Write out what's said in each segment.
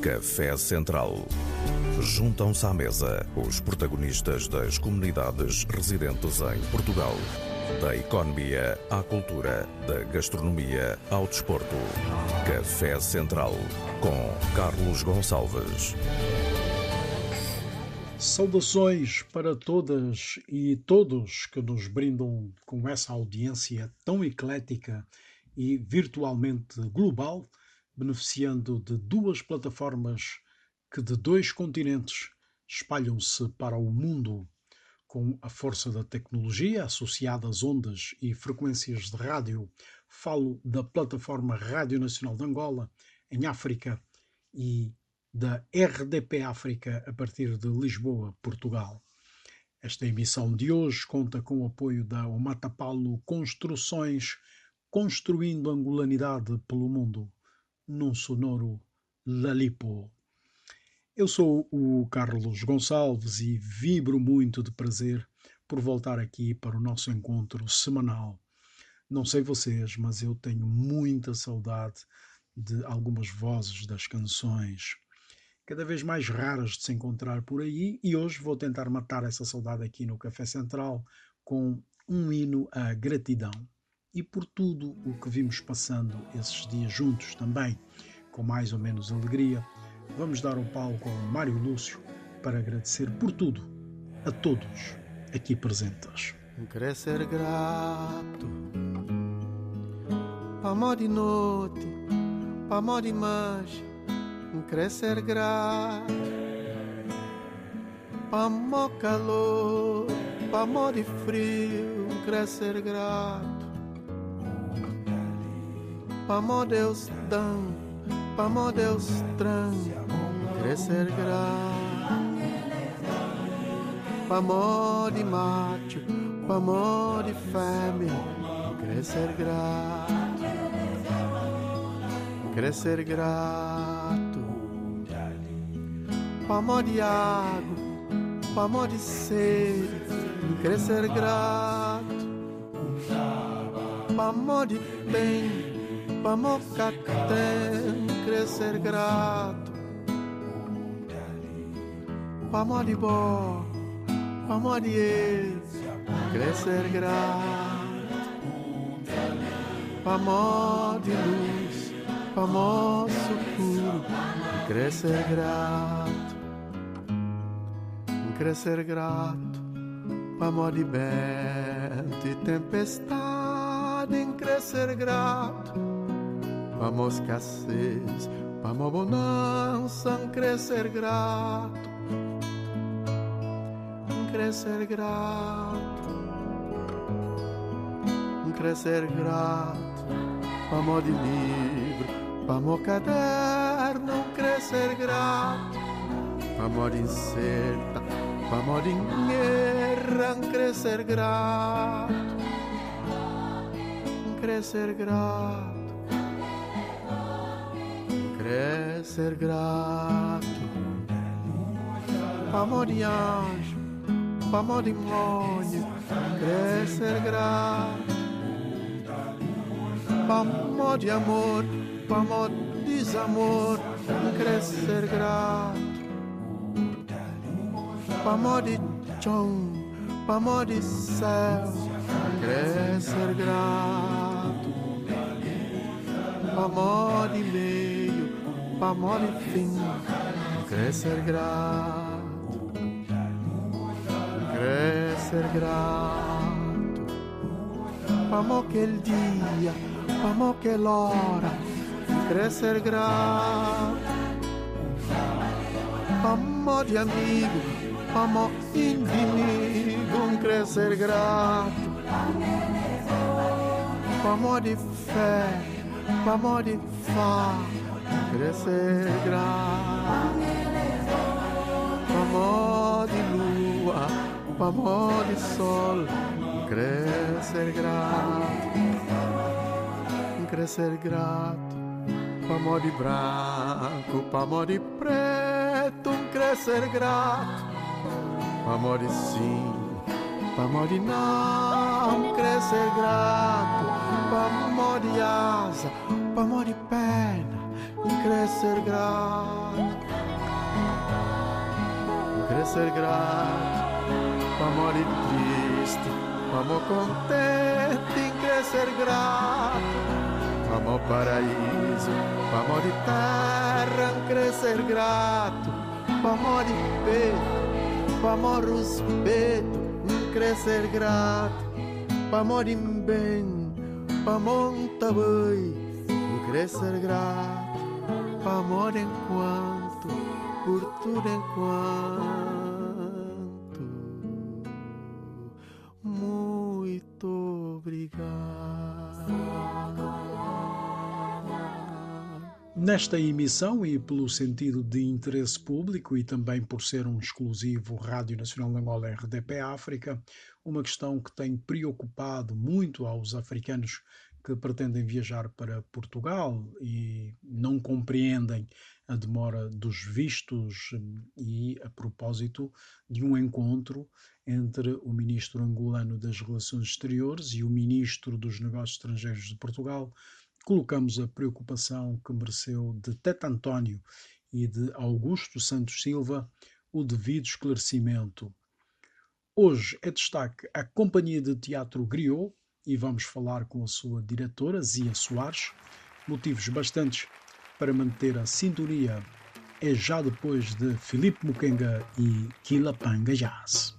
Café Central. Juntam-se à mesa os protagonistas das comunidades residentes em Portugal. Da economia à cultura, da gastronomia ao desporto. Café Central com Carlos Gonçalves. Saudações para todas e todos que nos brindam com essa audiência tão eclética e virtualmente global, beneficiando de duas plataformas que de dois continentes espalham-se para o mundo com a força da tecnologia associada às ondas e frequências de rádio. Falo da plataforma Rádio Nacional de Angola, em África, e da RDP África, a partir de Lisboa, Portugal. Esta emissão de hoje conta com o apoio da Omatapalo Construções, construindo angolanidade pelo mundo, num sonoro Lalipo. Eu sou o Carlos Gonçalves e vibro muito de prazer por voltar aqui para o nosso encontro semanal. Não sei vocês, mas eu tenho muita saudade de algumas vozes das canções, cada vez mais raras de se encontrar por aí, e hoje vou tentar matar essa saudade aqui no Café Central com um hino à gratidão e por tudo o que vimos passando esses dias juntos também, com mais ou menos alegria vamos dar o palco ao Mário Lúcio para agradecer por tudo a todos aqui presentes. Querer ser grato amor de noite, amor de mancha, querer ser grato amor calor, amor de frio, querer ser grato para amor Deus dão Pamo Deus estranho crescer grato Pamo de macho, pamo de fêmea Crescer grato Crescer grato. Pamo de água, pamo de sede Crescer grato. Pamo de bem Pamo catem crescer grato. Bom, pamo de ex, crescer grato. Pamo de luz, pamo puro, crescer grato. Crescer grato, pamo de vento e tempestade em crescer grato Vamos escassez, vamos bonança, crescer grato, crescer grato, grato, vamos de livro, vamos caderno, crescer grato, vamos de incerta, vamos de guerra, grato, crescer grato querer ser grato. Amor de anjo, amor de monha, querer ser grato. Amor de amor, amor de desamor, querer ser grato. Amor de chão, amor de céu, querer ser grato. Amor de meio pa' amor fin, crecer grato, crecer grato, pa' mo che il dia, pa' mo che l'ora, crecer grato, pa' mo di amigo, pa' mo inimigo, un crecer grato, pa' mo di fé, pa' mo di fa crescer grato Amor de lua, amor de sol. Crescer grato Crescer grato Amor de branco, amor de preto. Crescer grato Amor de sim, amor de não. Crescer grato Amor de asa, amor de perna crescer grato, crescer grato, amor e triste, amor contente crescer grato, amor paraíso, amor de terra crescer grato, amor de peito, amor respeito, crescer grato, amor em bem, amor bem crescer grato, amor enquanto, por tudo enquanto. Muito obrigado. Nesta emissão, e pelo sentido de interesse público e também por ser um exclusivo Rádio Nacional de Angola RDP África, uma questão que tem preocupado muito aos africanos que pretendem viajar para Portugal e não compreendem a demora dos vistos e a propósito de um encontro entre o ministro angolano das Relações Exteriores e o ministro dos Negócios Estrangeiros de Portugal, colocamos a preocupação que mereceu de Tete António e de Augusto Santos Silva o devido esclarecimento. Hoje é destaque a Companhia de Teatro Griot, e vamos falar com a sua diretora, Zia Soares. Motivos bastantes para manter a sintonia é já depois de Filipe Mukenga e Quilapanga Jazz.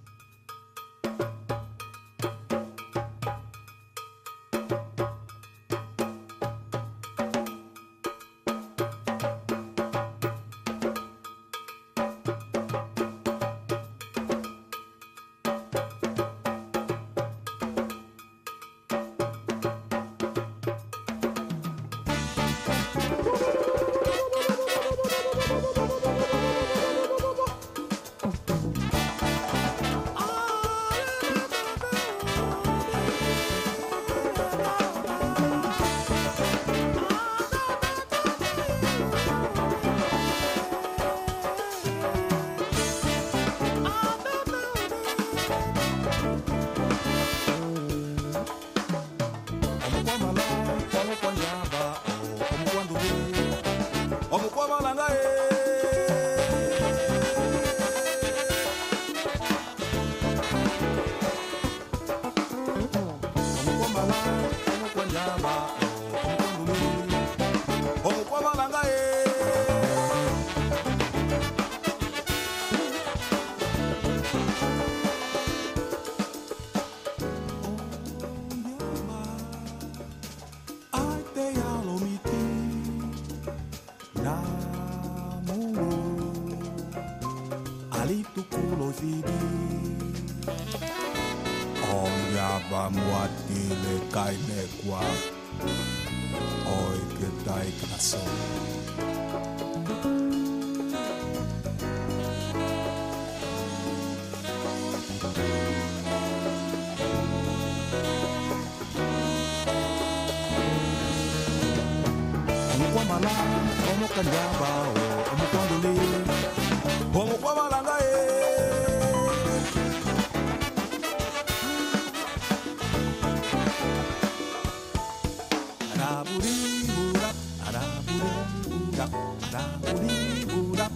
mula na ulimula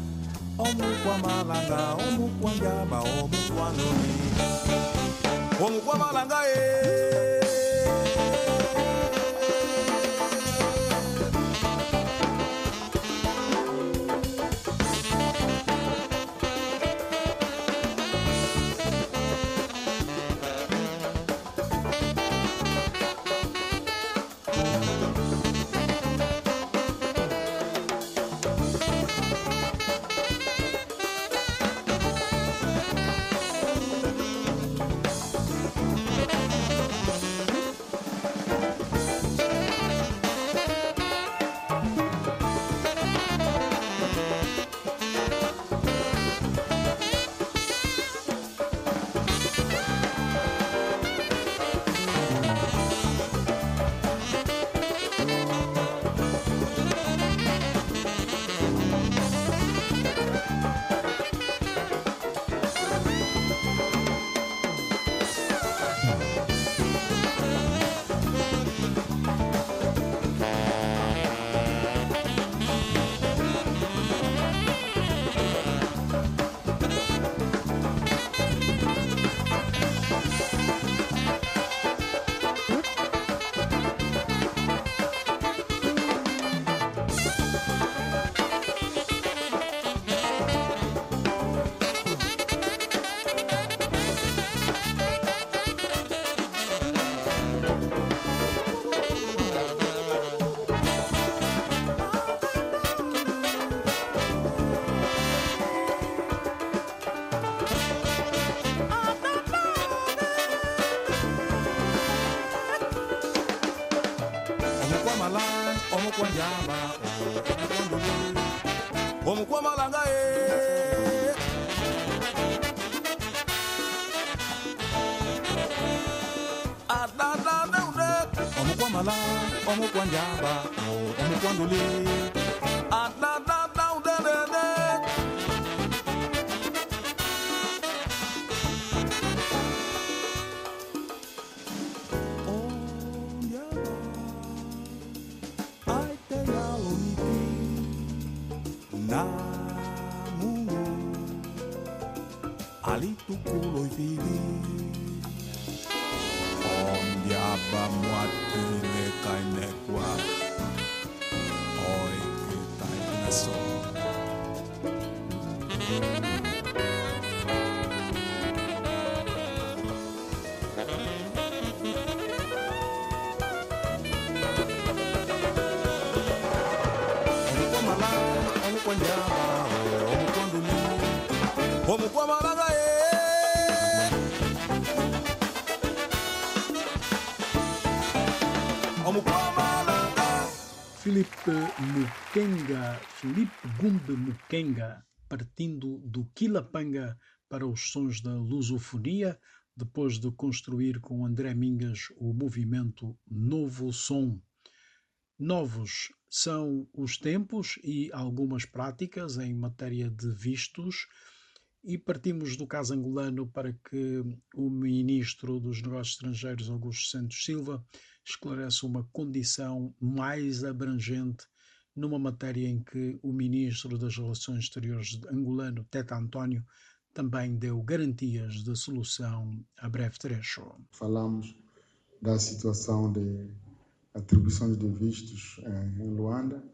omukwamalanga omukwanjaba omukwanoni omukwamalanga eh. Omukwamalanga, eh. túpuloi vili. On diaba muat pine kai ne kuat. Oi ke tai na so. Vamos com a Filipe Mukenga, Filipe Gumbe Mukenga, partindo do Quilapanga para os sons da lusofonia, depois de construir com André Mingas o movimento Novo Som. Novos são os tempos e algumas práticas em matéria de vistos, e partimos do caso angolano para que o ministro dos Negócios Estrangeiros, Augusto Santos Silva, esclareça uma condição mais abrangente numa matéria em que o ministro das Relações Exteriores angolano, Teta António, também deu garantias de solução a breve trecho. falamos da situação de atribuições de vistos eh, em Luanda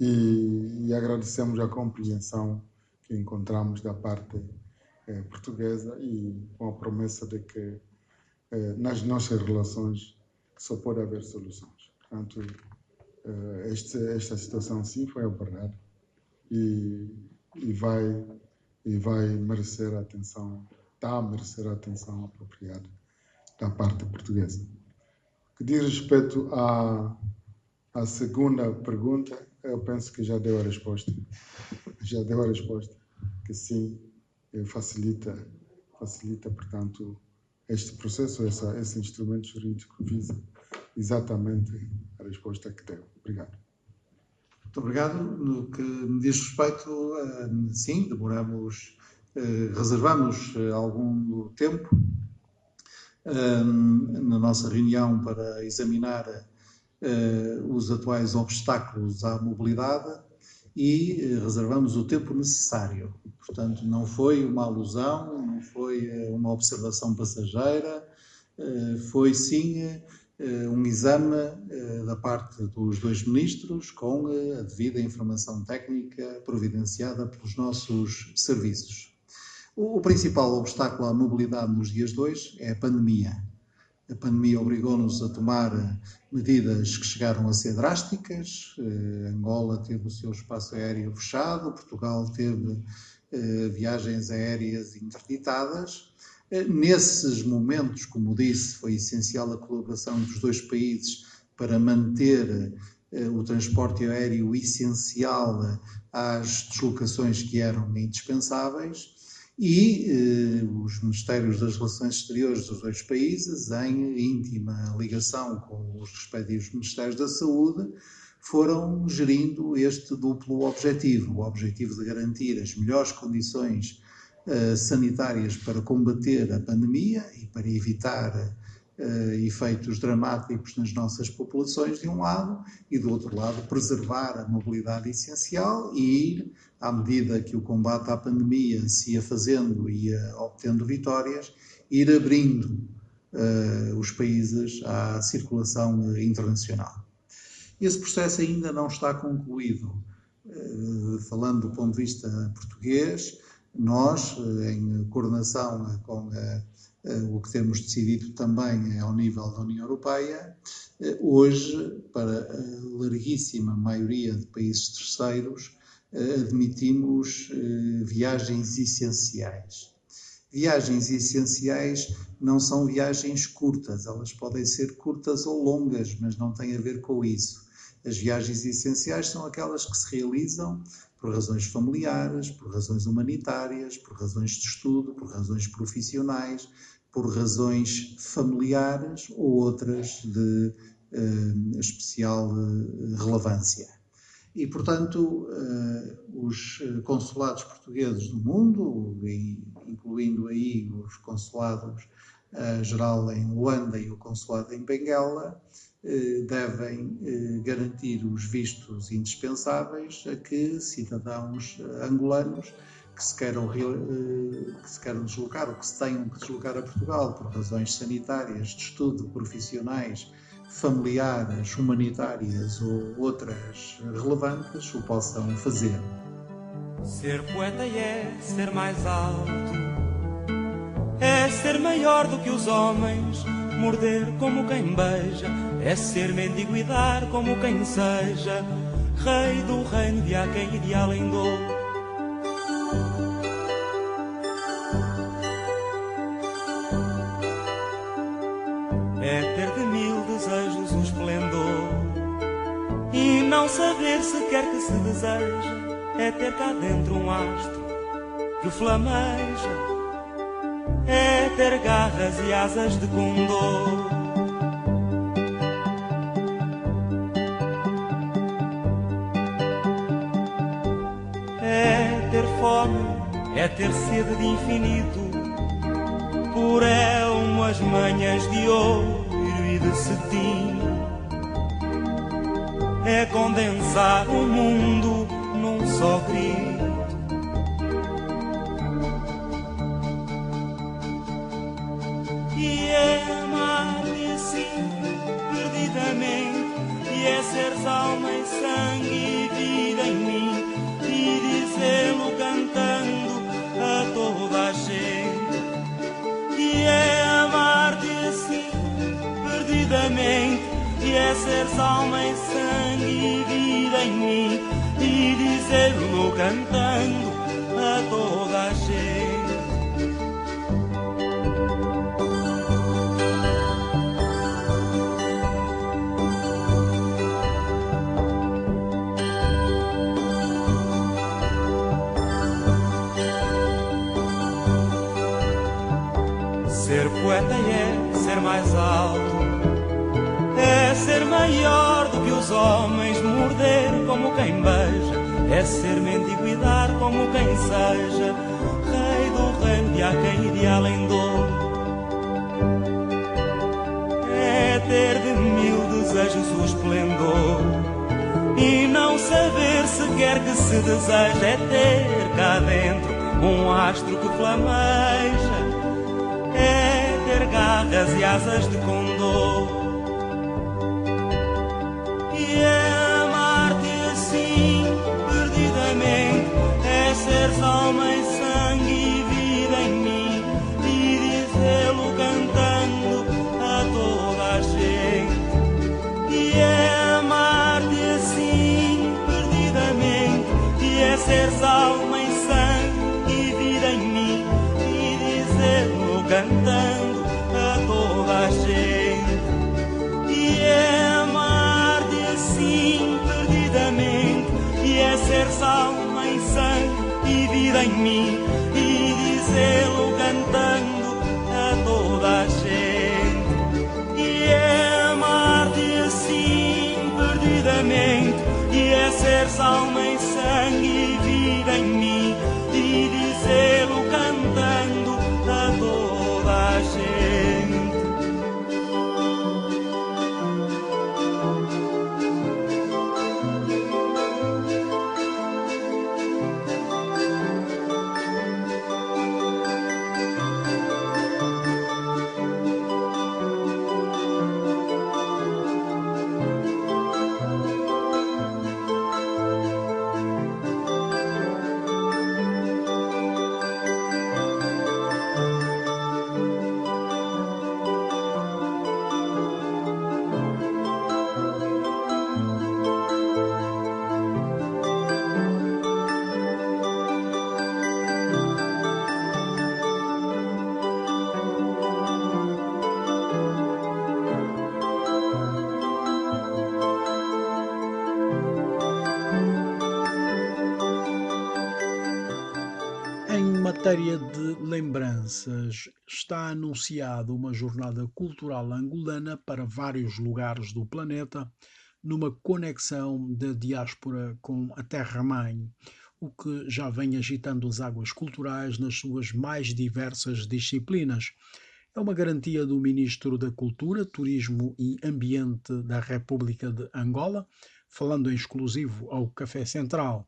e, e agradecemos a compreensão que encontramos da parte eh, portuguesa e com a promessa de que eh, nas nossas relações só pode haver soluções. Portanto, eh, este, esta situação sim foi abordada e, e vai e vai merecer a atenção, está a merecer a atenção apropriada da parte portuguesa. Que diz respeito à, à segunda pergunta, eu penso que já deu a resposta. Já deu a resposta, que sim, facilita, facilita, portanto, este processo, essa, esse instrumento jurídico visa exatamente a resposta que deu. Obrigado. Muito obrigado. No que me diz respeito, eh, sim, demoramos, eh, reservamos eh, algum tempo na nossa reunião para examinar os atuais obstáculos à mobilidade e eh, reservamos o tempo necessário. Portanto, não foi uma alusão, não foi eh, uma observação passageira, eh, foi sim um exame da parte dos dois ministros com a devida informação técnica providenciada pelos nossos serviços. O, principal obstáculo à mobilidade nos dias hoje é a pandemia. A pandemia obrigou-nos a tomar eh, medidas que chegaram a ser drásticas. Eh, Angola teve o seu espaço aéreo fechado, Portugal teve eh, viagens aéreas interditadas. Eh, Nesses momentos, como disse, foi essencial a colaboração dos dois países para manter o transporte aéreo essencial às deslocações que eram indispensáveis e eh, os Ministérios das Relações Exteriores dos dois países, em íntima ligação com os respectivos Ministérios da Saúde, foram gerindo este duplo objetivo: o objetivo de garantir as melhores condições eh, sanitárias para combater a pandemia e para evitar eh, efeitos dramáticos nas nossas populações, de um lado, e do outro lado, preservar a mobilidade essencial e ir, à medida que o combate à pandemia se ia fazendo e ia obtendo vitórias, ir abrindo eh, os países à circulação internacional. Esse processo ainda não está concluído. Eh, Falando do ponto de vista português, nós, em coordenação com eh, o que temos decidido também ao nível da União Europeia, eh, hoje, para a larguíssima maioria de países terceiros, eh, admitimos eh, viagens essenciais. Viagens essenciais não são viagens curtas, elas podem ser curtas ou longas, mas não tem a ver com isso. As viagens essenciais são aquelas que se realizam por razões familiares, por razões humanitárias, por razões de estudo, por razões profissionais, por razões familiares ou outras de uh, especial uh, relevância. E, portanto, uh, os consulados portugueses do mundo, incluindo aí os consulados geral em Luanda e o consulado em Benguela, devem garantir os vistos indispensáveis a que cidadãos angolanos que se queiram, eh, que se queiram deslocar ou que se tenham que deslocar a Portugal por razões sanitárias, de estudo, profissionais, familiares, humanitárias ou outras relevantes, o possam fazer. Ser poeta é ser mais alto, é ser maior do que os homens, morder como quem beija, é ser mendigo e dar como quem seja, rei do reino de há quem ideal em dor saber sequer que se deseja. É ter cá dentro um astro que flameja. É ter garras e asas de condor. é ter sede de infinito, por é umas manhãs de ouro e de cetim. É condensar o mundo num só grito. E é amar-te assim, perdidamente, e é seres alma e sangue e é ser alma e sangue e vida em mim e dizer-lo cantando maior do que os homens, morder como quem beija, é ser mendigo e dar como quem seja, rei do reino de há quem ideal em dor. É ter de mil desejos o esplendor e não saber sequer que se deseja é ter cá dentro um astro que flameja. É ter garras e asas de condor. Matéria de lembranças, está anunciada uma jornada cultural angolana para vários lugares do planeta, numa conexão da diáspora com a terra-mãe, o que já vem agitando as águas culturais nas suas mais diversas disciplinas. É uma garantia do Ministro da Cultura, Turismo e Ambiente da República de Angola, falando em exclusivo ao Café Central.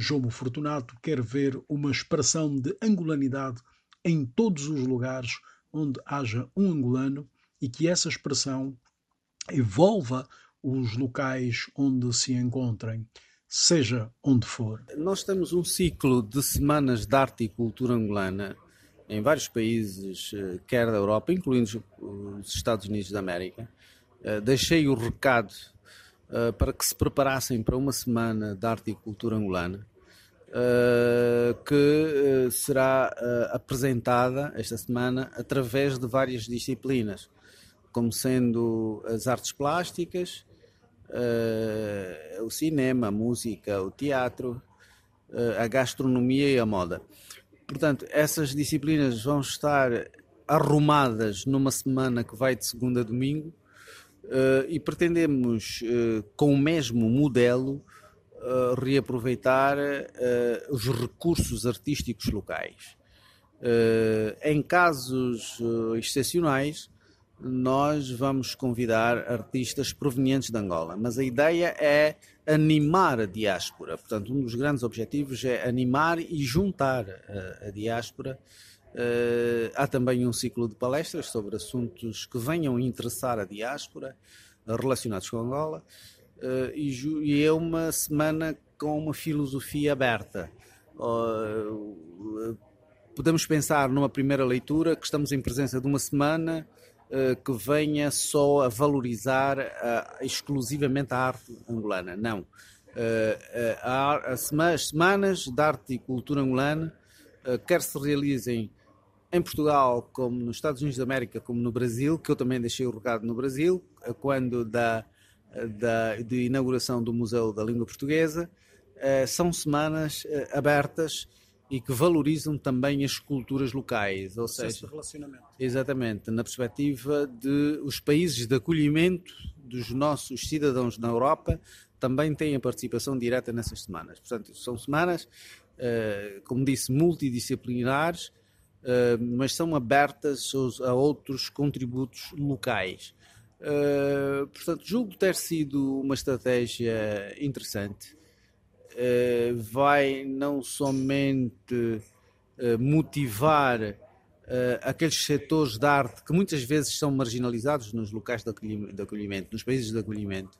Jomo Fortunato quer ver uma expressão de angolanidade em todos os lugares onde haja um angolano e que essa expressão envolva os locais onde se encontrem, seja onde for. Nós temos um ciclo de semanas de arte e cultura angolana em vários países, eh, quer da Europa, incluindo os Estados Unidos da América. Eh, deixei o recado para que se preparassem para uma semana de arte e cultura angolana, uh, que uh, será apresentada esta semana através de várias disciplinas, como sendo as artes plásticas, o cinema, a música, o teatro, a gastronomia e a moda. Portanto, essas disciplinas vão estar arrumadas numa semana que vai de segunda a domingo Uh, e pretendemos, uh, com o mesmo modelo, uh, reaproveitar os recursos artísticos locais. em casos excepcionais, nós vamos convidar artistas provenientes de Angola, mas a ideia é animar a diáspora. Portanto, um dos grandes objetivos é animar e juntar a, a diáspora Uh, há também um ciclo de palestras sobre assuntos que venham interessar a diáspora uh, relacionados com Angola uh, e, e, é uma semana com uma filosofia aberta. podemos pensar numa primeira leitura que estamos em presença de uma semana que venha só a valorizar exclusivamente a arte angolana. Não. as semanas de arte e cultura angolana quer se realizem em Portugal, como nos Estados Unidos da América, como no Brasil, que eu também deixei o recado no Brasil, quando da, da de inauguração do Museu da Língua Portuguesa, eh, são semanas eh, abertas e que valorizam também as culturas locais, ou seja, relacionamento. exatamente na perspectiva de os países de acolhimento dos nossos cidadãos na Europa também têm a participação direta nessas semanas. Portanto, são semanas, eh, como disse, multidisciplinares mas são abertas a outros contributos locais. Uh, portanto, julgo ter sido uma estratégia interessante. Uh, vai não somente motivar aqueles setores de arte que muitas vezes são marginalizados nos locais de acolhimento, nos países de acolhimento.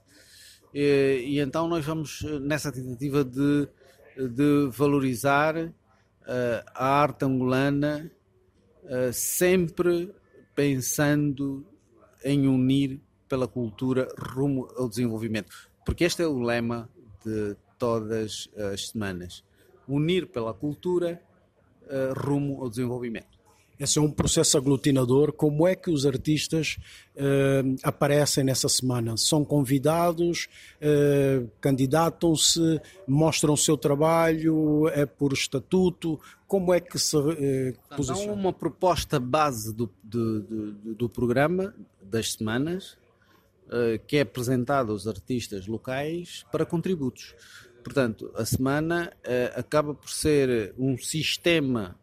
E, então nós vamos nessa tentativa de, de valorizar a arte angolana uh, sempre pensando em unir pela cultura rumo ao desenvolvimento. Porque este é o lema de todas as semanas: unir pela cultura uh, rumo ao desenvolvimento. Esse é um processo aglutinador. Como é que os artistas uh, aparecem nessa semana? São convidados, uh, candidatam-se, mostram o seu trabalho, é por estatuto? Como é que se uh, posiciona? Há uma proposta base do, do, do, do programa das semanas que é apresentada aos artistas locais para contributos. Portanto, a semana acaba por ser um sistema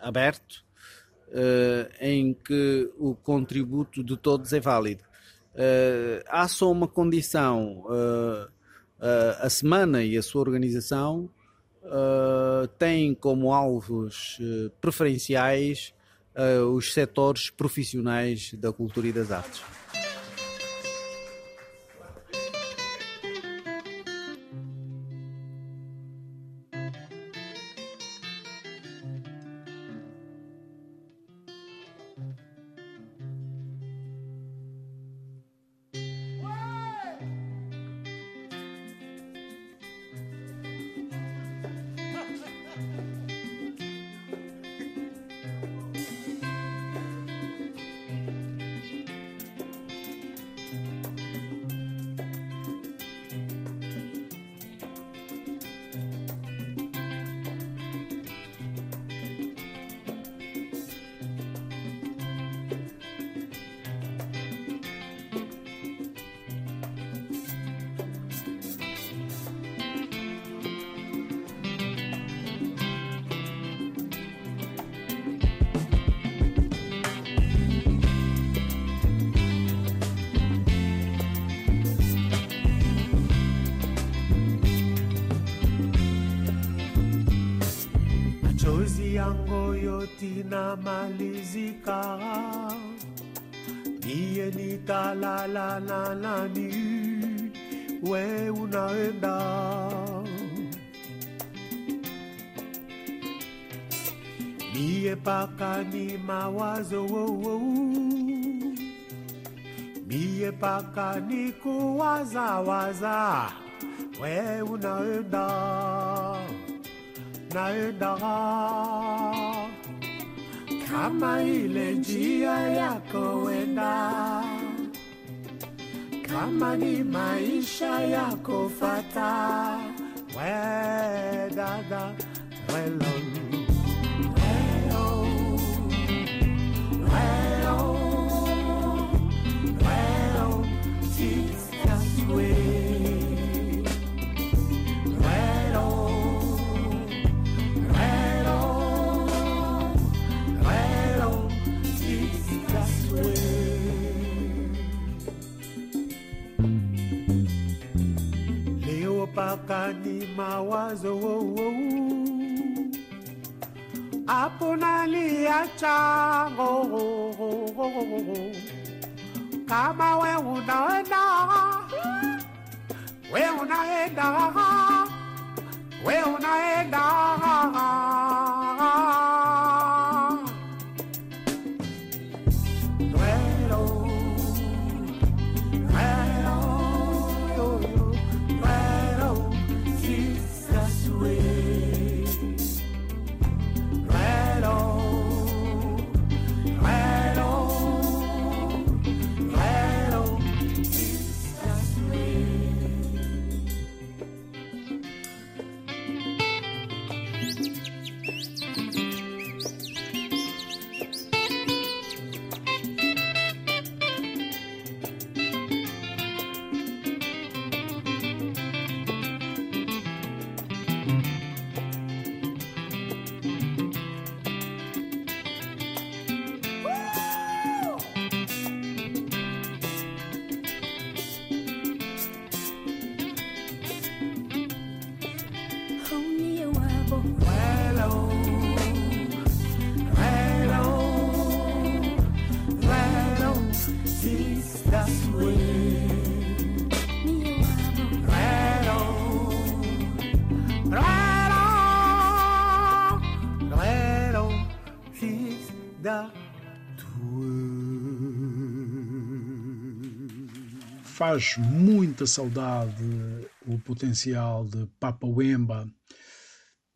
aberto em que o contributo de todos é válido. Uh, há só uma condição: uh, a semana e a sua organização têm como alvos preferenciais os setores profissionais da cultura e das artes. malezi yango yo tina malizika niye nitalalana nani? We unaenda. Niye paka ni mawazo wowo niye paka ni kuwazawaza we unaenda naenda kama ile njia yako wenda kama ni maisha yako fata we dada welon Leo paka ni mawazo oh, oh. naliacha oh, oh, oh, oh, oh. kama we unaenda we unaenda we unaenda Faz muita saudade o potencial de Papa Wemba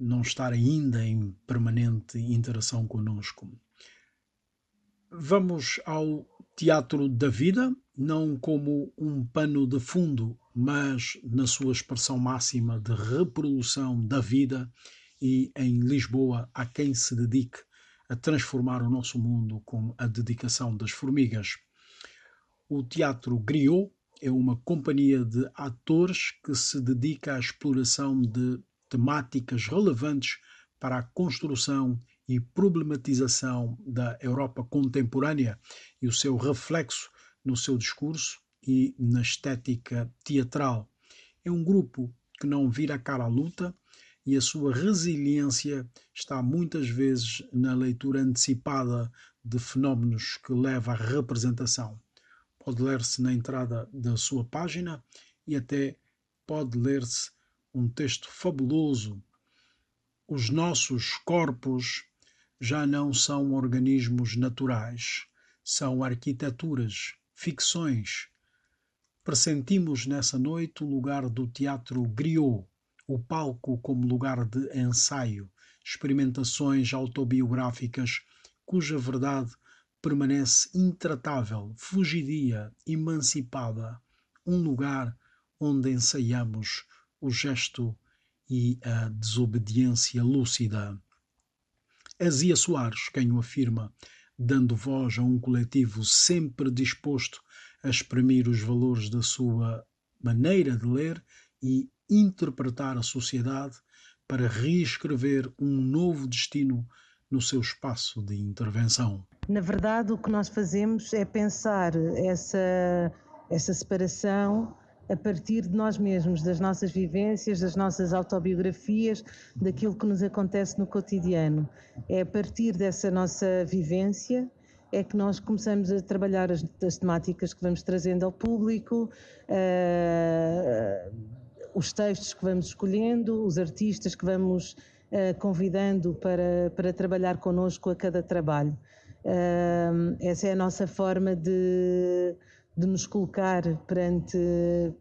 não estar ainda em permanente interação conosco. Vamos ao Teatro da Vida, não como um pano de fundo, mas na sua expressão máxima de reprodução da vida e em Lisboa há quem se dedique a transformar o nosso mundo com a dedicação das formigas. O Teatro Griot é uma companhia de atores que se dedica à exploração de temáticas relevantes para a construção e problematização da Europa contemporânea e o seu reflexo no seu discurso e na estética teatral. É um grupo que não vira cara à luta e a sua resiliência está muitas vezes na leitura antecipada de fenómenos que leva à representação. Pode ler-se na entrada da sua página e até pode ler-se um texto fabuloso. Os nossos corpos já não são organismos naturais, são arquiteturas, ficções. Pressentimos nessa noite o lugar do teatro griot, o palco como lugar de ensaio, experimentações autobiográficas cuja verdade permanece intratável, fugidia, emancipada, um lugar onde ensaiamos o gesto e a desobediência lúcida. É Zia Soares quem o afirma, dando voz a um coletivo sempre disposto a exprimir os valores da sua maneira de ler e interpretar a sociedade para reescrever um novo destino no seu espaço de intervenção. Na verdade, o que nós fazemos é pensar essa, essa separação a partir de nós mesmos, das nossas vivências, das nossas autobiografias, daquilo que nos acontece no cotidiano. É a partir dessa nossa vivência é que nós começamos a trabalhar as, as temáticas que vamos trazendo ao público, uh, os textos que vamos escolhendo, os artistas que vamos uh, convidando para, para trabalhar connosco a cada trabalho. Essa é a nossa forma de, de nos colocar perante,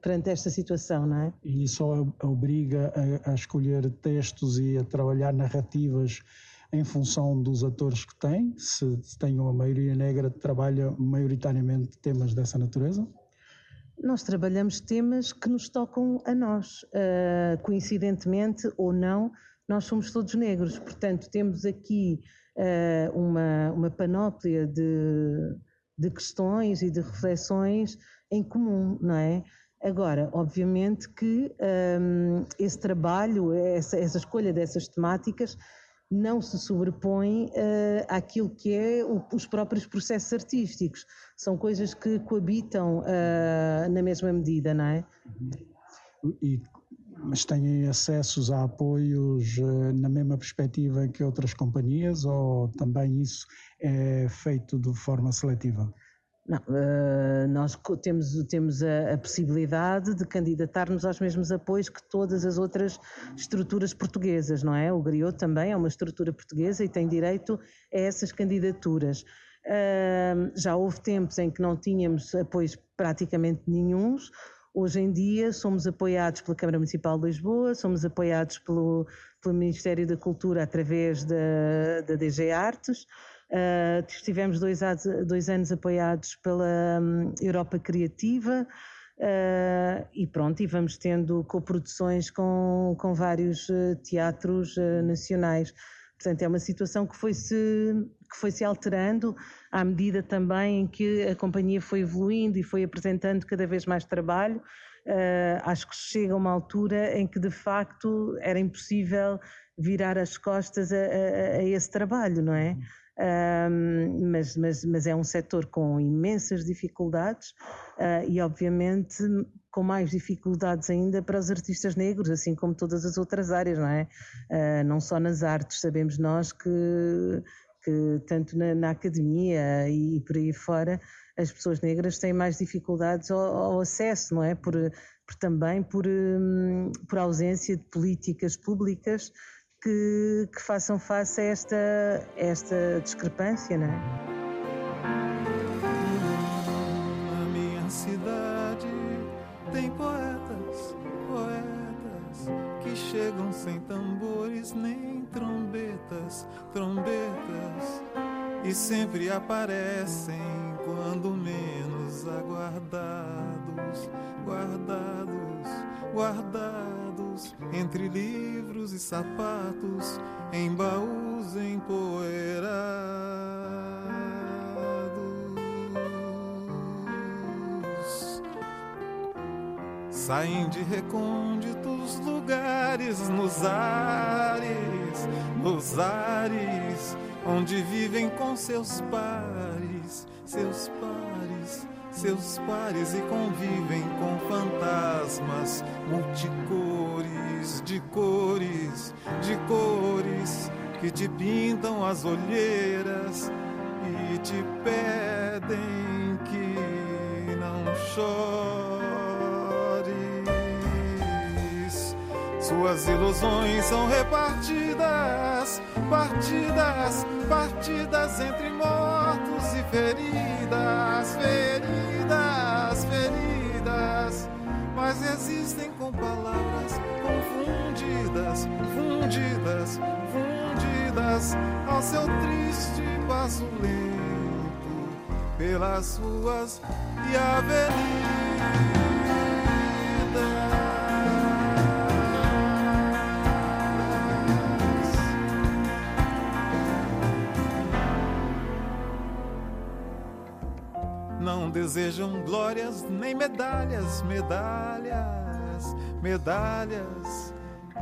perante esta situação, não é? E isso obriga a, a escolher textos e a trabalhar narrativas em função dos atores que tem, se, se tem uma maioria negra, trabalha maioritariamente temas dessa natureza? Nós trabalhamos temas que nos tocam a nós. Uh, coincidentemente ou não, nós somos todos negros, portanto, temos aqui uh, uma, uma panóplia de, de questões e de reflexões em comum, não é? Agora, obviamente que um, esse trabalho, essa, essa escolha dessas temáticas, não se sobrepõe uh, àquilo que é o, os próprios processos artísticos. São coisas que coabitam uh, na mesma medida, não é? E, mas têm acessos a apoios uh, na mesma perspectiva que outras companhias ou também isso é feito de forma seletiva? Não, uh, nós temos, temos a, a, possibilidade de candidatar-nos aos mesmos apoios que todas as outras estruturas portuguesas, não é? O Griot também é uma estrutura portuguesa e tem direito a essas candidaturas. Uh, já houve tempos em que não tínhamos apoios praticamente nenhums. Hoje em dia somos apoiados pela Câmara Municipal de Lisboa, somos apoiados pelo, pelo Ministério da Cultura através da, da DG Artes. Uh, estivemos dois, dois, anos apoiados pela um, Europa Criativa uh, e pronto, e vamos tendo coproduções com, com vários uh, teatros nacionais. Portanto, é uma situação que foi-se que foi -se alterando à medida também em que a companhia foi evoluindo e foi apresentando cada vez mais trabalho. acho que chega uma altura em que, de facto, era impossível virar as costas a, a, a esse trabalho, não é? Um, mas, mas, mas, é um setor com imensas dificuldades uh, e, obviamente, com mais dificuldades ainda para os artistas negros, assim como todas as outras áreas, não é? Uh, não só nas artes, sabemos nós que, que tanto na, na, academia e por aí fora, as pessoas negras têm mais dificuldades ao, ao acesso, não é? Por, por também por, um, por ausência de políticas públicas que, que façam face a esta, esta discrepância, não é? Cidade tem poetas, poetas que chegam sem tambores nem trombetas, trombetas e sempre aparecem quando menos aguardados, guardados, guardados entre livros e sapatos, em baús empoeirados. Saem de recônditos lugares nos ares, nos ares, onde vivem com seus pares, seus pares seus pares e convivem com fantasmas multicores, de cores, de cores que te pintam as olheiras e te pedem que não chores. Suas ilusões são repartidas, partidas, partidas entre mortos feridas, feridas, feridas, mas resistem com palavras confundidas, fundidas, fundidas ao seu triste passo lento pelas ruas e avenidas. Desejam glórias nem medalhas, medalhas, medalhas.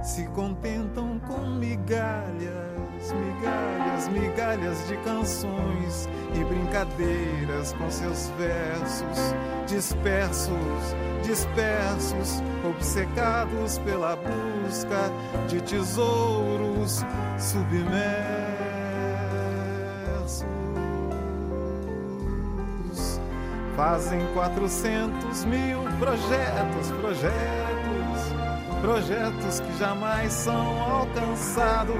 Se contentam com migalhas, migalhas, migalhas de canções e brincadeiras com seus versos dispersos, dispersos, obcecados pela busca de tesouros submersos. Fazem 400 mil projetos, projetos, projetos que jamais são alcançados.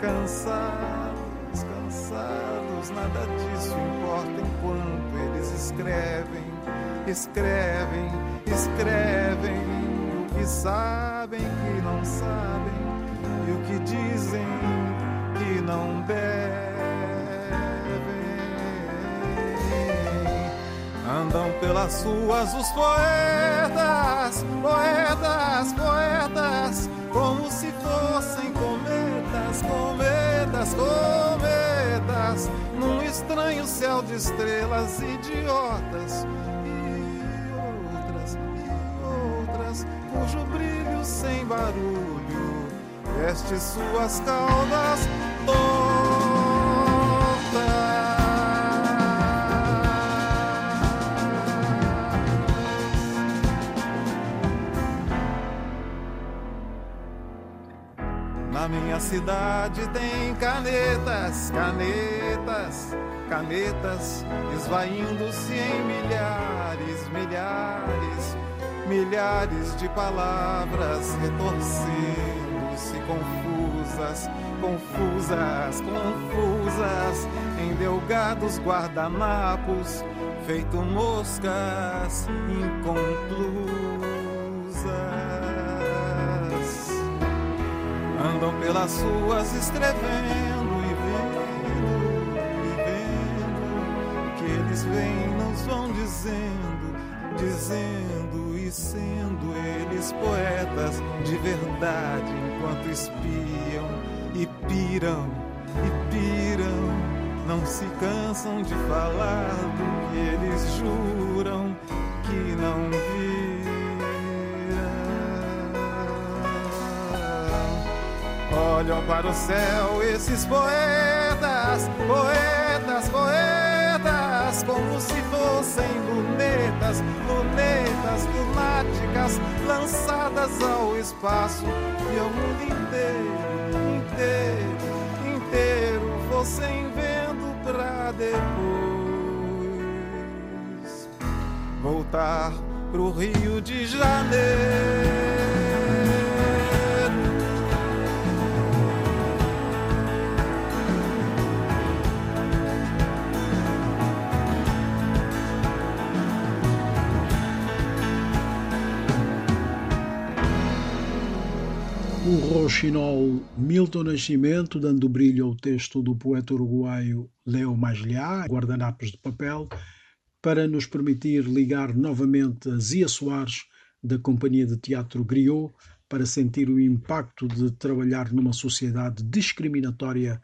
Cansados, cansados, nada disso importa enquanto eles escrevem, escrevem, escrevem o que sabem que não sabem e o que dizem que não devem. Andam pelas ruas os poetas, poetas, poetas, como se fossem cometas, cometas, cometas, num estranho céu de estrelas idiotas. E outras, e outras, cujo brilho sem barulho veste suas caudas Na minha cidade tem canetas, canetas, canetas, esvaindo-se em milhares, milhares, milhares de palavras retorcendo-se confusas, confusas, confusas, em delgados guardanapos, feito moscas inconclusas. Andam pelas ruas escrevendo e vendo, e vendo o que eles veem, nos vão dizendo, dizendo e sendo eles poetas de verdade, enquanto espiam e piram e piram, não se cansam de falar do que eles juram que não Olham para o céu esses poetas, poetas, poetas, como se fossem lunetas, lunetas lunáticas lançadas ao espaço e ao mundo inteiro, inteiro, inteiro fossem vendo pra depois voltar pro Rio de Janeiro. O roxinol Milton Nascimento, dando brilho ao texto do poeta uruguaio Leo Masliá, guardanapos de papel, para nos permitir ligar novamente a Zia Soares, da Companhia de Teatro Griot, para sentir o impacto de trabalhar numa sociedade discriminatória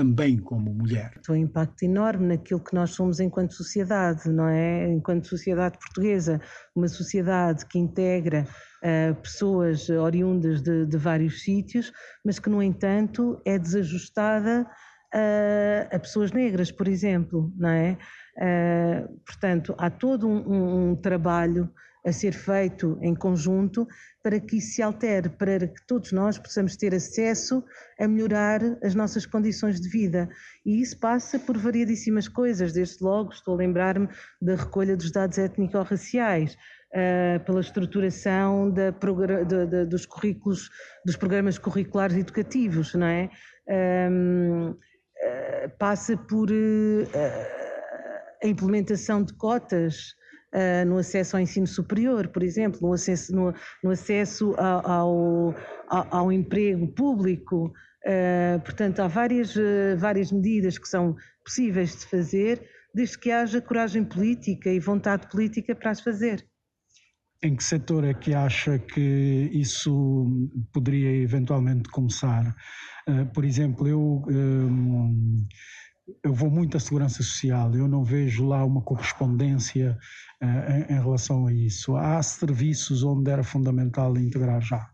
também como mulher. um impacto enorme naquilo que nós somos enquanto sociedade, não é? Enquanto sociedade portuguesa, uma sociedade que integra uh, pessoas oriundas de, de, vários sítios, mas que, no entanto, é desajustada uh, a pessoas negras, por exemplo, não é? Uh, portanto, há todo um, um trabalho a ser feito em conjunto para que isso se altere, para que todos nós possamos ter acesso a melhorar as nossas condições de vida. E isso passa por variadíssimas coisas, desde logo estou a lembrar-me da recolha dos dados étnico-raciais, uh, pela estruturação da, de, de, dos currículos, dos programas curriculares educativos, não é? Um, uh, passa por uh, a implementação de cotas Uh, no acesso ao ensino superior, por exemplo, no acesso, no, no acesso ao, ao, emprego público. Uh, portanto, há várias, uh, várias medidas que são possíveis de fazer, desde que haja coragem política e vontade política para as fazer. Em que setor é que acha que isso poderia eventualmente começar? por exemplo, eu eu vou muito à segurança social, eu não vejo lá uma correspondência uh, em, em, relação a isso. Há serviços onde era fundamental integrar já?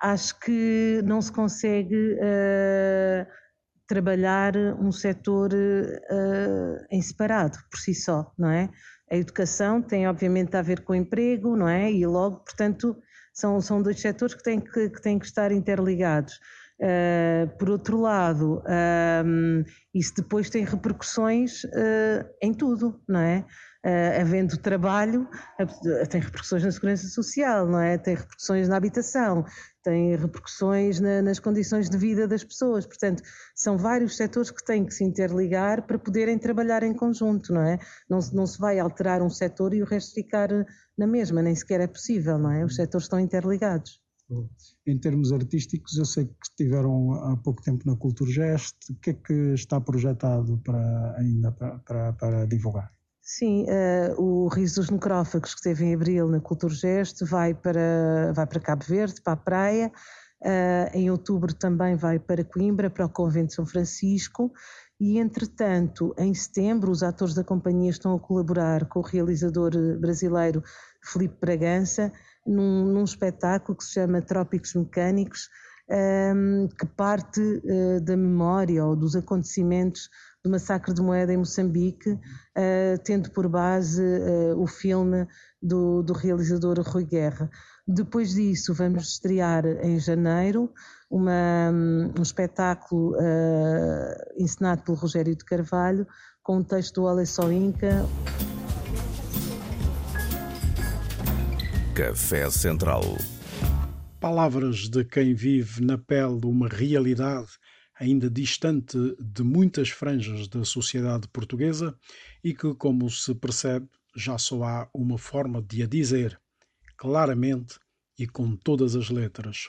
Acho que não se consegue uh, trabalhar um setor uh, em separado, por si só, não é? A educação tem obviamente a ver com o emprego, não é? E logo, portanto, são, são dois setores que têm que, que, têm que estar interligados. Uh, por outro lado, um, isso depois tem repercussões uh, em tudo, não é? Uh, havendo trabalho, tem repercussões na segurança social, não é? Tem repercussões na habitação, tem repercussões na, nas condições de vida das pessoas. Portanto, são vários setores que têm que se interligar para poderem trabalhar em conjunto, não é? Não, não se vai alterar um setor e o resto ficar na mesma, nem sequer é possível, não é? Os setores estão interligados. Em termos artísticos, eu sei que estiveram há pouco tempo na Culturgest. O que é que está projetado para, ainda para, para, para divulgar? Sim, uh, o Riso dos Necrófagos, que esteve em abril na Culturgest, vai para, vai para Cabo Verde, para a praia. Uh, em outubro também vai para Coimbra, para o Convento de São Francisco. E, entretanto, em setembro, os atores da companhia estão a colaborar com o realizador brasileiro Felipe Bragança num, num espetáculo que se chama Trópicos Mecânicos, um, ehm, que parte uh, da memória ou dos acontecimentos do massacre de Moeda em Moçambique, uh, tendo por base uh, o filme do, do, realizador Rui Guerra. Depois disso, vamos estrear em janeiro uma, um espetáculo encenado pelo Rogério de Carvalho, com um texto do Alessó Inca. Café Central. Palavras de quem vive na pele uma realidade ainda distante de muitas franjas da sociedade portuguesa e que, como se percebe, já só há uma forma de a dizer, claramente e com todas as letras.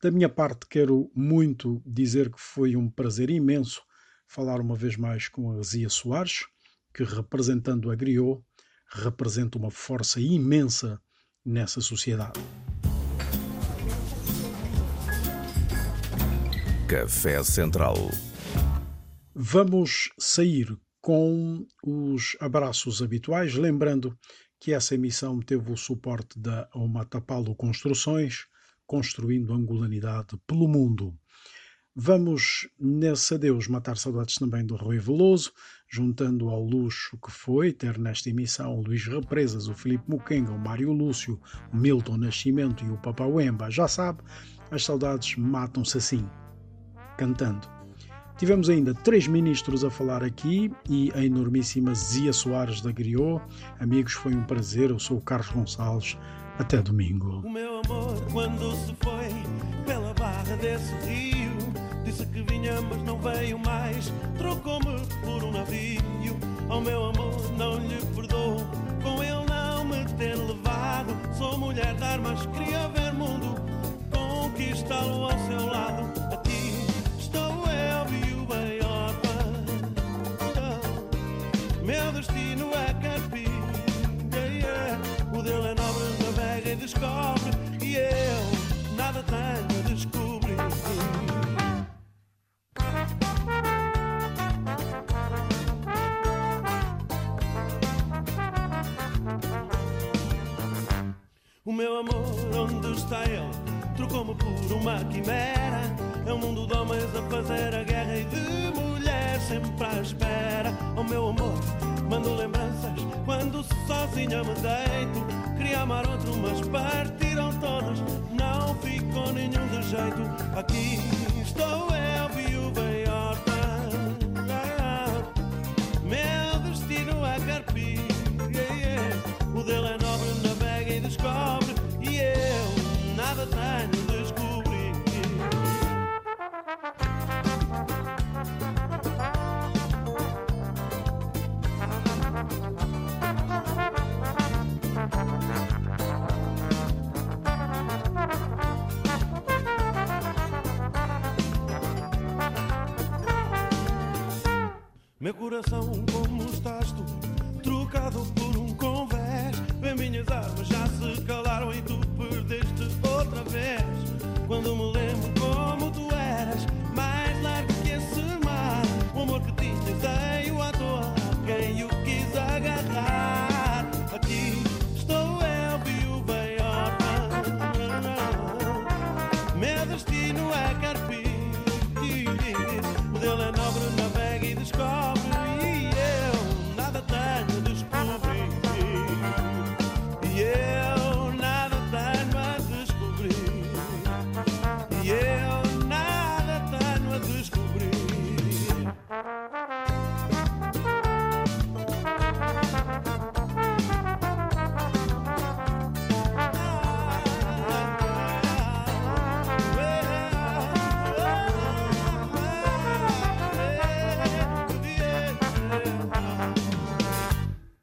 Da minha parte, quero muito dizer que foi um prazer imenso falar uma vez mais com a Zia Soares, que, representando a Griot, representa uma força imensa nessa sociedade. Café Central. Vamos sair com os abraços habituais, lembrando que essa emissão teve o suporte da Omatapalo Construções, construindo angolanidade pelo mundo. Vamos, nesse adeus, matar saudades também do Rui Veloso, juntando ao luxo que foi ter nesta emissão o Luís Represas, o Filipe Muquenga, o Mário Lúcio, o Milton Nascimento e o Papauemba. Já sabe, as saudades matam-se assim cantando. Tivemos ainda três ministros a falar aqui e a enormíssima Zia Soares da Griot. Amigos, foi um prazer. Eu sou o Carlos Gonçalves. Até domingo. O meu amor, quando se foi pela barra desse rio, disse que vinha, mas não veio mais. Trocou-me por um navio. Ao meu amor, não lhe perdoo. Com ele não me ter levado. Sou mulher de armas, queria ver mundo. Conquistá-lo ao seu lado. Aqui Meu destino é carpir. Yeah, O dele é nobre, navega e descobre. E eu nada tenho O meu amor, onde está ele? Trocou-me por uma quimera. É um mundo de homens a fazer a guerra e de mulher sempre à espera. O meu amor, mando lembranças quando sozinha me deito. Queria amar outro, mas partiram todos. Não ficou nenhum de jeito. Aqui estou eu, viúva coração, como estás tu? Trocado por